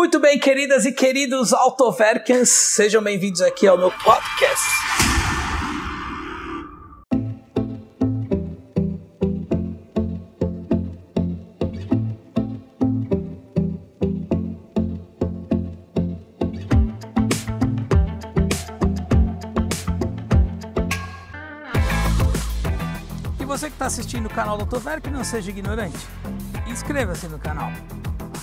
Muito bem, queridas e queridos Autoverkens, sejam bem-vindos aqui ao meu podcast. E você que está assistindo o canal do Autoverk, não seja ignorante. Inscreva-se no canal.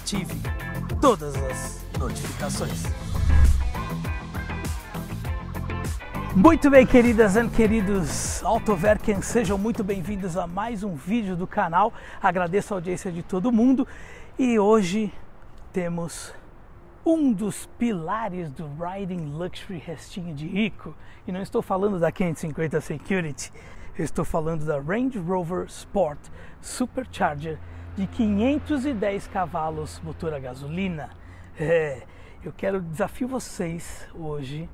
Ative todas as notificações. Muito bem, queridas e queridos Autoverken, sejam muito bem-vindos a mais um vídeo do canal. Agradeço a audiência de todo mundo e hoje temos um dos pilares do Riding Luxury Restinho de Rico. E não estou falando da 550 Security, estou falando da Range Rover Sport Supercharger de 510 cavalos motor a gasolina. É, eu quero desafio vocês hoje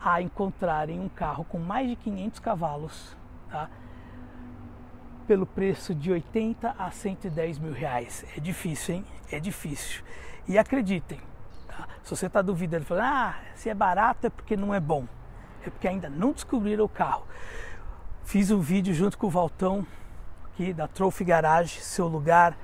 a encontrarem um carro com mais de 500 cavalos, tá? Pelo preço de 80 a 110 mil reais. É difícil, hein? É difícil. E acreditem, tá? se você está duvidando, falando, ah, se é barato é porque não é bom. É porque ainda não descobriram o carro. Fiz um vídeo junto com o Valtão aqui da Trophy Garage, seu lugar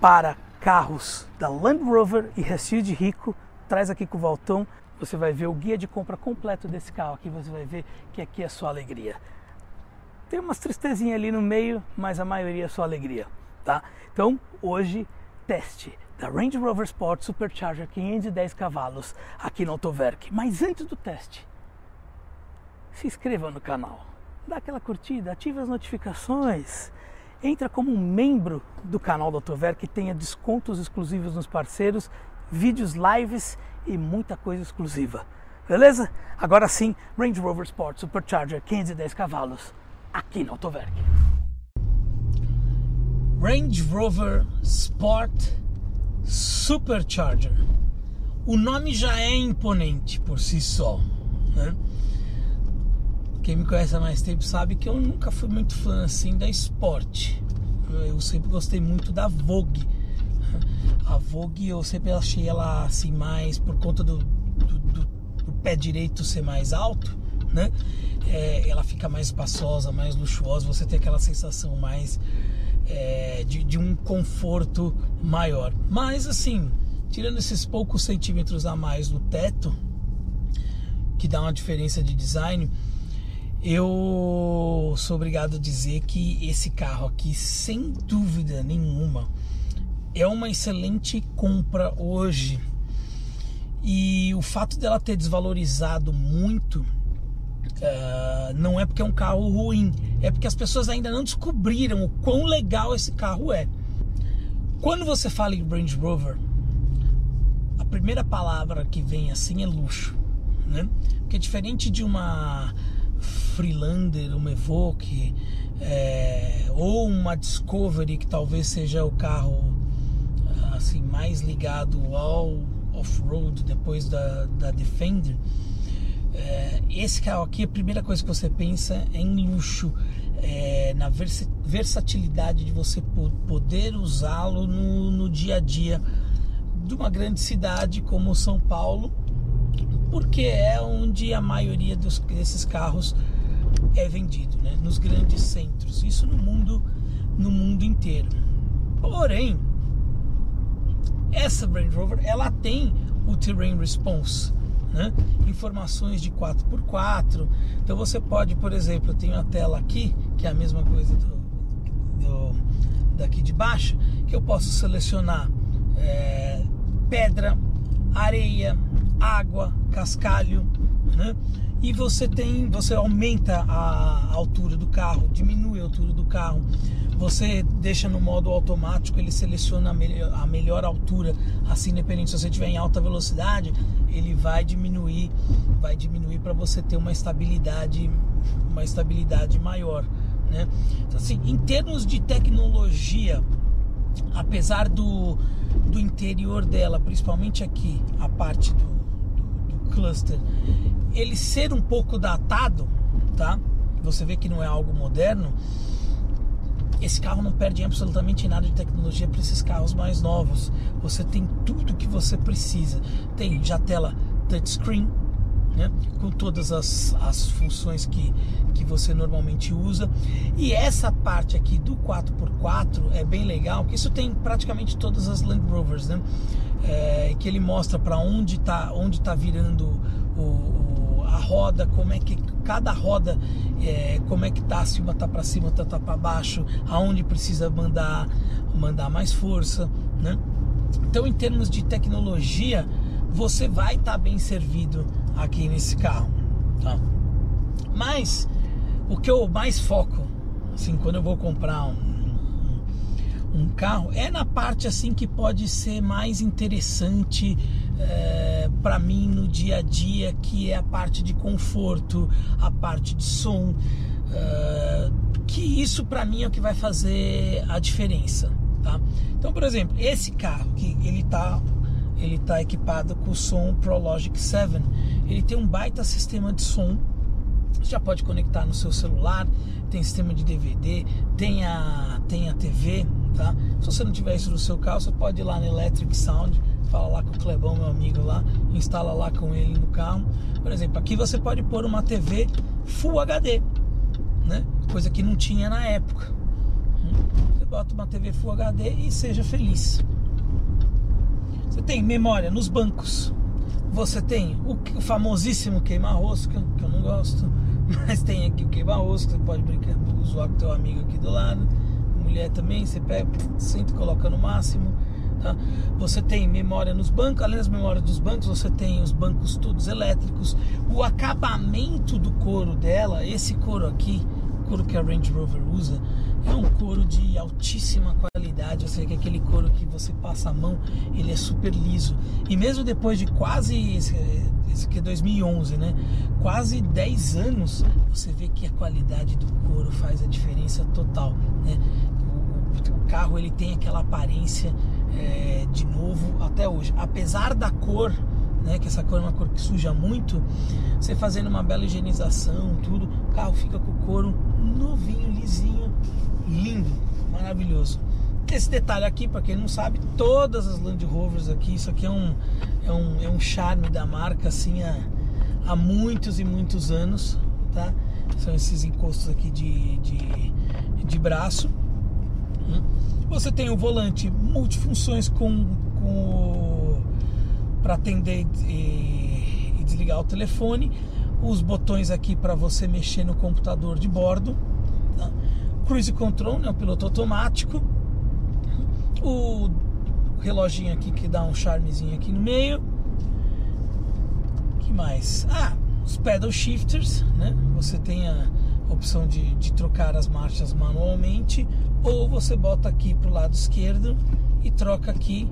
para carros da Land Rover e Recio de Rico. Traz aqui com o Valtão, você vai ver o guia de compra completo desse carro aqui, você vai ver que aqui é só alegria. Tem umas tristezinhas ali no meio, mas a maioria é só alegria, tá? Então, hoje, teste da Range Rover Sport Supercharger 510 cavalos aqui no Autoverk. Mas antes do teste, se inscreva no canal, dá aquela curtida, ative as notificações, entra como um membro do canal do Autover que tenha descontos exclusivos nos parceiros, vídeos, lives e muita coisa exclusiva. Beleza? Agora sim, Range Rover Sport Supercharger 510 cavalos aqui no Autoverk. Range Rover Sport Supercharger. O nome já é imponente por si só. Né? Quem me conhece há mais tempo sabe que eu nunca fui muito fã assim da Sport. Eu sempre gostei muito da Vogue. A Vogue eu sempre achei ela assim mais por conta do, do, do, do pé direito ser mais alto, né? É, ela fica mais espaçosa, mais luxuosa, você tem aquela sensação mais é, de, de um conforto maior. Mas assim, tirando esses poucos centímetros a mais no teto, que dá uma diferença de design, eu sou obrigado a dizer que esse carro aqui, sem dúvida nenhuma, é uma excelente compra hoje. E o fato dela ter desvalorizado muito uh, não é porque é um carro ruim, é porque as pessoas ainda não descobriram o quão legal esse carro é. Quando você fala em Range Rover, a primeira palavra que vem assim é luxo, né? Porque diferente de uma Freelander, uma Evoque é, ou uma Discovery que talvez seja o carro assim mais ligado ao off-road depois da, da Defender. É, esse carro aqui a primeira coisa que você pensa é em luxo é, na vers versatilidade de você poder usá-lo no, no dia a dia de uma grande cidade como São Paulo porque é onde a maioria dos, desses carros é vendido, né? nos grandes centros. Isso no mundo, no mundo inteiro. Porém, essa Range Rover ela tem o Terrain Response, né? informações de 4x4. Então você pode, por exemplo, eu tenho a tela aqui, que é a mesma coisa do, do daqui de baixo, que eu posso selecionar é, pedra, areia, água, cascalho, né? E você tem, você aumenta a altura do carro, diminui a altura do carro. Você deixa no modo automático, ele seleciona a melhor, a melhor altura, assim independente se você estiver em alta velocidade, ele vai diminuir, vai diminuir para você ter uma estabilidade, uma estabilidade maior, né? Então assim, em termos de tecnologia, apesar do, do interior dela, principalmente aqui, a parte do, do, do cluster, ele ser um pouco datado, tá? Você vê que não é algo moderno. esse carro não perde absolutamente nada de tecnologia para esses carros mais novos. Você tem tudo que você precisa. Tem já tela touchscreen, né? com todas as, as funções que, que você normalmente usa. E essa parte aqui do 4x4 é bem legal, porque isso tem praticamente todas as Land Rovers, né? É, que ele mostra para onde está onde tá virando o, a roda, como é que cada roda, é, como é que tá, se uma tá para cima, outra tá para baixo, aonde precisa mandar mandar mais força, né? Então, em termos de tecnologia, você vai estar tá bem servido aqui nesse carro, tá? Mas o que eu mais foco, assim, quando eu vou comprar um, um carro, é na parte assim que pode ser mais interessante é, para mim no dia a dia, que é a parte de conforto, a parte de som, é, que isso para mim é o que vai fazer a diferença, tá? Então, por exemplo, esse carro que ele tá ele está equipado com o som ProLogic 7. Ele tem um baita sistema de som. Você já pode conectar no seu celular, tem sistema de DVD, tem a, tem a TV, tá? Se você não tiver isso no seu carro, você pode ir lá no Electric Sound, fala lá com o Clebão, meu amigo lá, instala lá com ele no carro. Por exemplo, aqui você pode pôr uma TV Full HD, né? Coisa que não tinha na época. Você bota uma TV Full HD e seja feliz. Você tem memória nos bancos. Você tem o, famosíssimo queima-rosca, que eu não gosto, mas tem aqui o queima-rosca, você pode brincar, zoar com teu amigo aqui do lado. Mulher também, você pega, senta e coloca no máximo. Você tem memória nos bancos, além das memórias dos bancos, você tem os bancos todos elétricos. O acabamento do couro dela, esse couro aqui, couro que a Range Rover usa, é um couro de altíssima qualidade, ou seja, que aquele couro que você passa a mão, ele é super liso. E mesmo depois de quase, esse aqui é 2011, né? Quase 10 anos, você vê que a qualidade do couro faz a diferença total, né? O carro, ele tem aquela aparência é, de novo até hoje. Apesar da cor né, que essa cor é uma cor que suja muito, você fazendo uma bela higienização, tudo, o carro fica com o couro novinho, lisinho, lindo, maravilhoso. Esse detalhe aqui, para quem não sabe, todas as Land Rovers aqui, isso aqui é um, é um, é um charme da marca assim há, há muitos e muitos anos, tá? São esses encostos aqui de, de, de braço. Você tem o volante multifunções com, com para atender e, e desligar o telefone, os botões aqui para você mexer no computador de bordo cruise control, né, o piloto automático, o reloginho aqui que dá um charmezinho aqui no meio. que mais? Ah, os pedal shifters, né? Você tem a opção de, de trocar as marchas manualmente ou você bota aqui pro lado esquerdo e troca aqui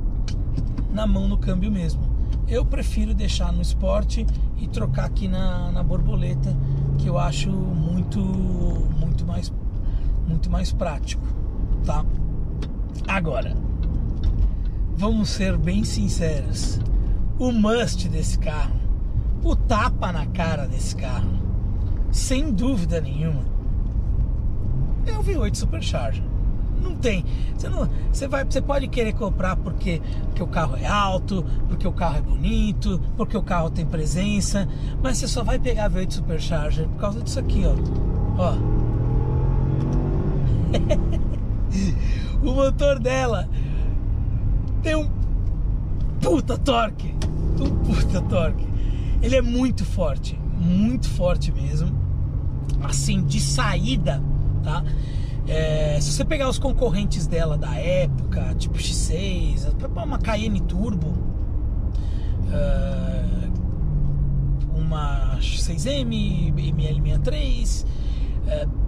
na mão no câmbio mesmo. Eu prefiro deixar no esporte e trocar aqui na, na borboleta, que eu acho muito, muito mais muito mais prático, tá? Agora, vamos ser bem sinceros. O must desse carro, o tapa na cara desse carro, sem dúvida nenhuma, é o V8 Supercharger. Não tem. Você, não, você, vai, você pode querer comprar porque, porque o carro é alto, porque o carro é bonito, porque o carro tem presença, mas você só vai pegar V8 Supercharger por causa disso aqui, ó. Ó, o motor dela tem um puta torque. Um puta torque. Ele é muito forte, muito forte mesmo. Assim, de saída, tá? É, se você pegar os concorrentes dela da época, tipo X6, uma Cayenne Turbo, uh, uma X6M, ML63, uh,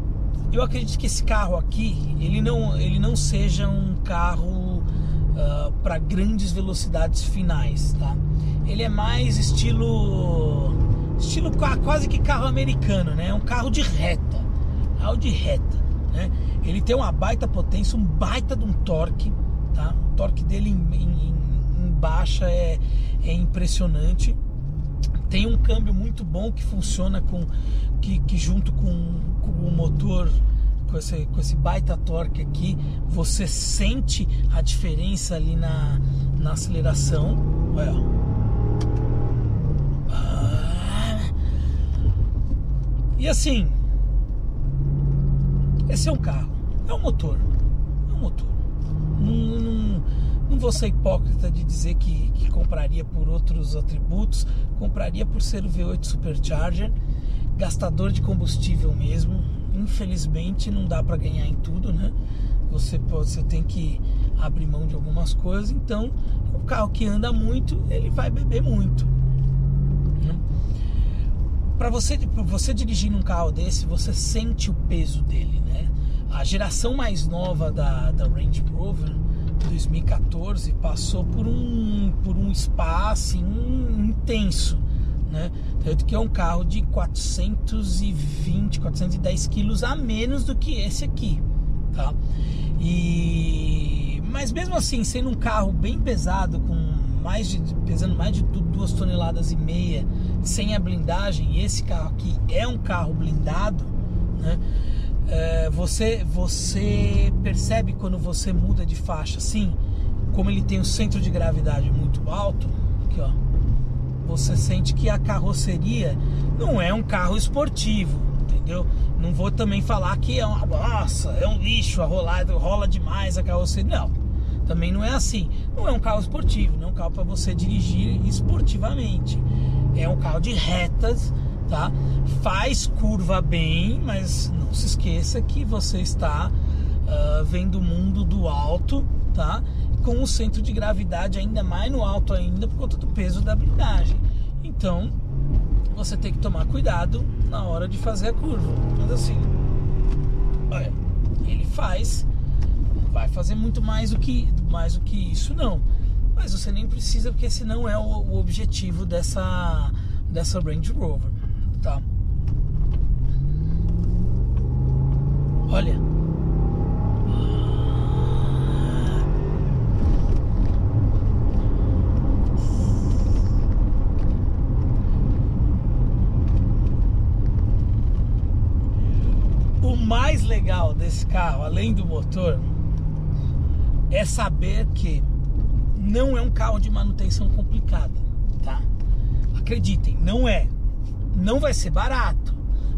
eu acredito que esse carro aqui ele não, ele não seja um carro para grandes velocidades finais, tá? Ele é mais estilo estilo quase que carro americano, né? É um carro de reta, carro de reta, né? Ele tem uma baita potência, um baita de um torque, tá? O torque dele em, em, em baixa é, é impressionante tem um câmbio muito bom que funciona com que, que junto com, com o motor com esse, com esse baita torque aqui, você sente a diferença ali na, na aceleração. Olha, ah. E assim, esse é um carro, é um motor, é um motor. Não, não, não vou ser hipócrita de dizer que, que compraria por outros atributos, compraria por ser o V8 Supercharger, gastador de combustível mesmo, infelizmente não dá para ganhar em tudo, né? Você, você tem que abrir mão de algumas coisas, então o carro que anda muito, ele vai beber muito. Né? Para você, você dirigir num carro desse, você sente o peso dele, né? A geração mais nova da, da Range Rover 2014 passou por um, por um espaço um, intenso né? Tanto que é um carro de 420, 410 quilos a menos do que esse aqui, tá? E mas mesmo assim, sendo um carro bem pesado, com mais de pesando mais de duas toneladas e meia, sem a blindagem, esse carro aqui é um carro blindado, né? É, você você percebe quando você muda de faixa, assim, como ele tem um centro de gravidade muito alto, aqui ó você sente que a carroceria não é um carro esportivo, entendeu? Não vou também falar que é uma nossa, é um lixo, a rolar, rola demais a carroceria. Não, também não é assim. Não é um carro esportivo, não é um carro para você dirigir esportivamente. É um carro de retas, tá? Faz curva bem, mas não se esqueça que você está uh, vendo o mundo do alto, tá? com o centro de gravidade ainda mais no alto ainda por conta do peso da blindagem. Então, você tem que tomar cuidado na hora de fazer a curva. Mas assim, olha, ele faz, vai fazer muito mais do que mais do que isso não. Mas você nem precisa porque esse não é o, o objetivo dessa dessa Range Rover, tá? Olha, mais legal desse carro, além do motor, é saber que não é um carro de manutenção complicada, tá? Acreditem, não é. Não vai ser barato,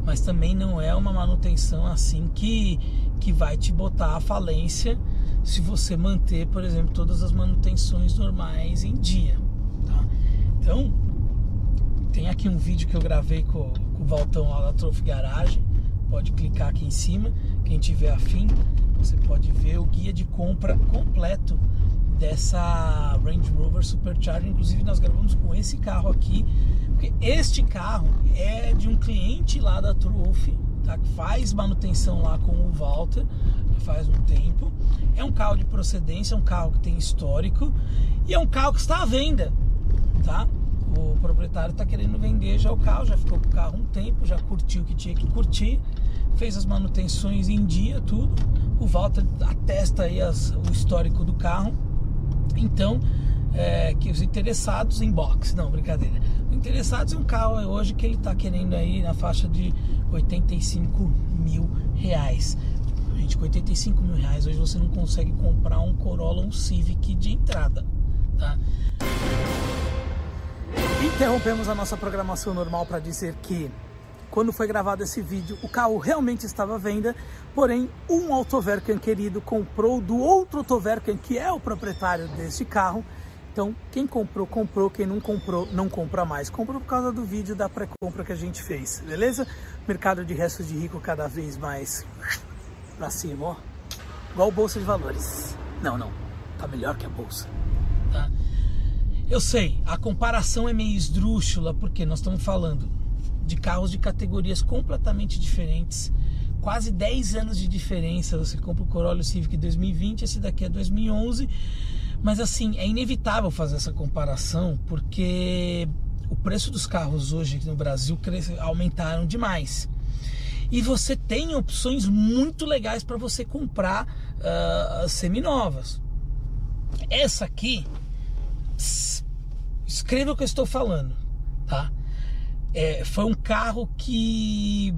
mas também não é uma manutenção assim que, que vai te botar à falência se você manter, por exemplo, todas as manutenções normais em dia, tá? Então, tem aqui um vídeo que eu gravei com, com o Valtão lá da Garage pode clicar aqui em cima, quem tiver afim, você pode ver o guia de compra completo dessa Range Rover Supercharger. Inclusive nós gravamos com esse carro aqui, porque este carro é de um cliente lá da Trophy, tá? que faz manutenção lá com o Walter, faz um tempo. É um carro de procedência, é um carro que tem histórico e é um carro que está à venda, tá? o proprietário está querendo vender já o carro, já ficou com o carro um tempo, já curtiu o que tinha que curtir, fez as manutenções em dia, tudo. O Walter atesta aí as, o histórico do carro. Então, é, que os interessados em box, não, brincadeira. Os interessados em um carro hoje que ele está querendo aí na faixa de 85 mil reais. Gente, com 85 mil reais hoje você não consegue comprar um Corolla, um Civic de entrada, tá? Interrompemos a nossa programação normal para dizer que quando foi gravado esse vídeo, o carro realmente estava à venda, porém um Autovercan querido comprou do outro Autovercan que é o proprietário deste carro. Então, quem comprou, comprou, quem não comprou, não compra mais. Comprou por causa do vídeo da pré-compra que a gente fez, beleza? Mercado de restos de rico cada vez mais pra cima, ó. Igual bolsa de valores. Não, não. Tá melhor que a bolsa. Tá? Eu sei, a comparação é meio esdrúxula, porque nós estamos falando de carros de categorias completamente diferentes, quase 10 anos de diferença. Você compra o Corolla Civic 2020, esse daqui é 2011, mas assim, é inevitável fazer essa comparação, porque o preço dos carros hoje aqui no Brasil aumentaram demais. E você tem opções muito legais para você comprar uh, seminovas. Essa aqui escreva o que eu estou falando, tá? É, foi um carro que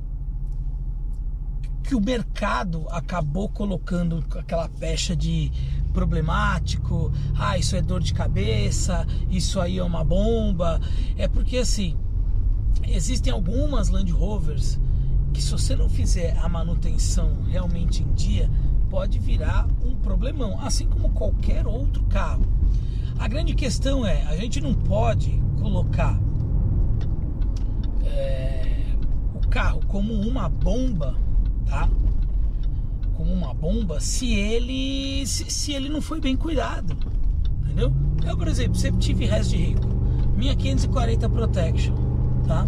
que o mercado acabou colocando aquela pecha de problemático, ah, isso é dor de cabeça, isso aí é uma bomba. É porque assim, existem algumas Land Rovers que se você não fizer a manutenção realmente em dia, pode virar um problemão, assim como qualquer outro carro. A grande questão é, a gente não pode colocar é, o carro como uma bomba, tá? Como uma bomba, se ele se, se ele não foi bem cuidado, entendeu? Eu, por exemplo, sempre tive resto de rico, minha 540 Protection, tá?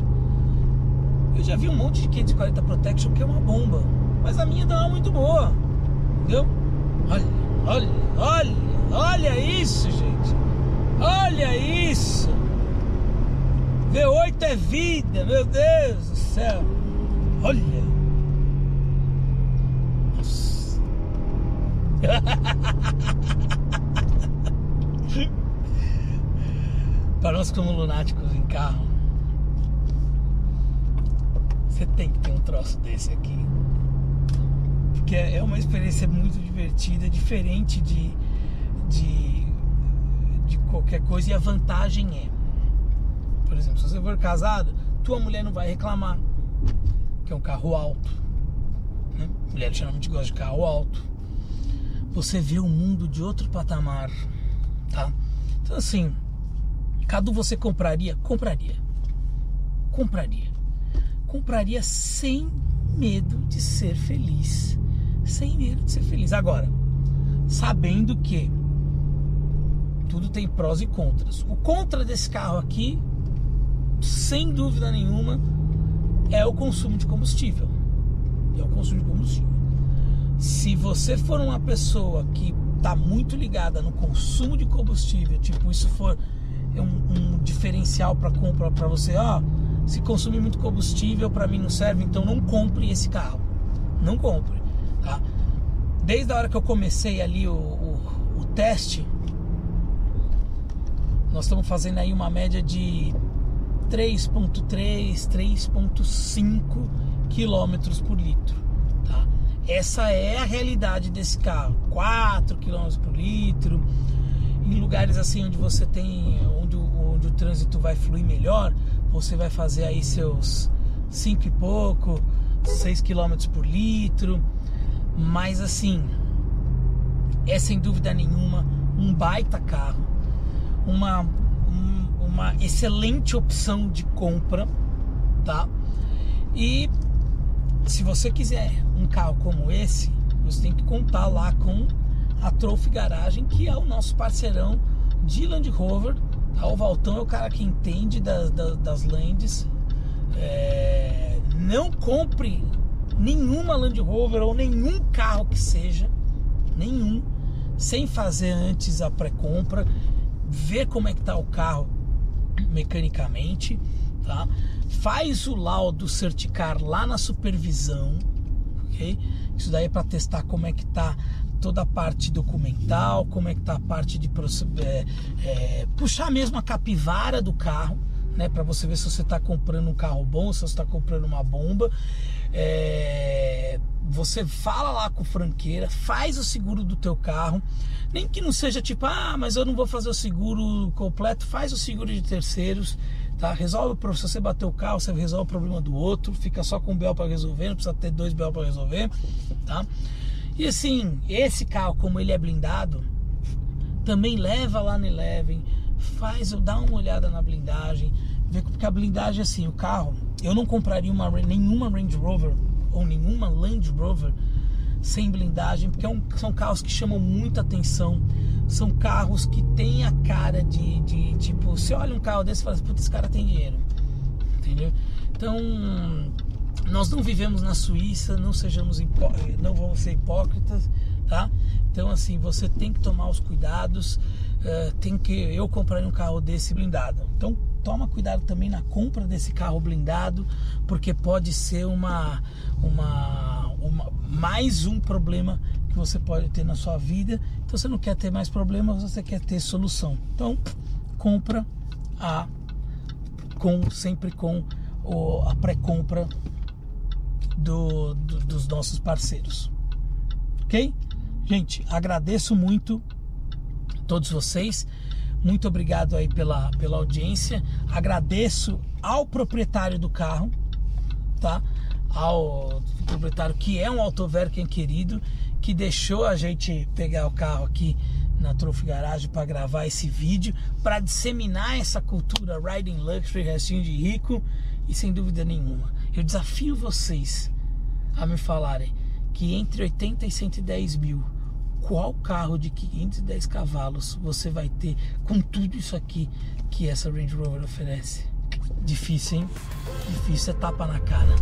Eu já vi um monte de 540 Protection que é uma bomba, mas a minha não é muito boa, entendeu? Olha, olha, olha, olha isso, gente. Olha isso. V8 é vida, meu Deus do céu. Olha. Para nós como lunáticos em carro, você tem que ter um troço desse aqui. Porque é uma experiência muito divertida, diferente de, de, de qualquer coisa. E a vantagem é, por exemplo, se você for casado, tua mulher não vai reclamar que é um carro alto. Né? Mulher geralmente gosta de carro alto. Você vê o mundo de outro patamar, tá? Então assim, Cadu, você compraria? Compraria. Compraria compraria sem medo de ser feliz. Sem medo de ser feliz. Agora, sabendo que tudo tem prós e contras. O contra desse carro aqui, sem dúvida nenhuma, é o consumo de combustível. É o consumo de combustível. Se você for uma pessoa que está muito ligada no consumo de combustível, tipo, isso for um, um diferencial para compra para você, ó, se consumir muito combustível para mim não serve, então não compre esse carro. Não compre, tá? Desde a hora que eu comecei ali o, o, o teste, nós estamos fazendo aí uma média de 3.3, 3.5 quilômetros por litro? Essa é a realidade desse carro, 4 quilômetros por litro. Em lugares assim onde você tem, onde, onde o trânsito vai fluir melhor, você vai fazer aí seus 5 e pouco, 6 km por litro. Mas assim, é sem dúvida nenhuma um baita carro, uma, um, uma excelente opção de compra, tá? E se você quiser um carro como esse, você tem que contar lá com a Trophy Garagem, que é o nosso parceirão de Land Rover Tá, o Valtão é o cara que entende das, das, das lands. É, não compre nenhuma Land Rover ou nenhum carro que seja, nenhum, sem fazer antes a pré-compra, ver como é que tá o carro mecanicamente, tá? Faz o laudo certicar lá na supervisão, ok? Isso daí é para testar como é que tá toda a parte documental, como é que tá a parte de é, é, puxar mesmo a capivara do carro, né, para você ver se você está comprando um carro bom, se você está comprando uma bomba. É, você fala lá com o franqueira, faz o seguro do teu carro, nem que não seja tipo, ah, mas eu não vou fazer o seguro completo, faz o seguro de terceiros, tá? Resolve, se você bater o carro, você resolve o problema do outro, fica só com um BL para resolver, não precisa ter dois BL para resolver, tá? E assim, esse carro, como ele é blindado, também leva lá no Eleven, faz, dá uma olhada na blindagem, vê porque a blindagem assim, o carro, eu não compraria uma, nenhuma Range Rover ou nenhuma Land Rover sem blindagem, porque é um, são carros que chamam muita atenção, são carros que têm a cara de, de tipo, você olha um carro desse e fala, puta, esse cara tem dinheiro, entendeu? Então, nós não vivemos na Suíça, não sejamos não vamos ser hipócritas, tá? Então assim, você tem que tomar os cuidados, uh, tem que eu comprei um carro desse blindado. Então toma cuidado também na compra desse carro blindado, porque pode ser uma, uma, uma mais um problema que você pode ter na sua vida. Então você não quer ter mais problemas, você quer ter solução. Então compra a com sempre com o, a pré-compra do, do, dos nossos parceiros. Ok? Gente, agradeço muito todos vocês. Muito obrigado aí pela, pela audiência. Agradeço ao proprietário do carro, tá? Ao proprietário que é um Autoverken querido, que deixou a gente pegar o carro aqui na Trophy Garage para gravar esse vídeo, para disseminar essa cultura Riding Luxury, restinho de rico e sem dúvida nenhuma. Eu desafio vocês a me falarem que entre 80 e 110 mil, qual carro de 510 cavalos você vai ter com tudo isso aqui que essa Range Rover oferece? Difícil, hein? Difícil é tapa na cara.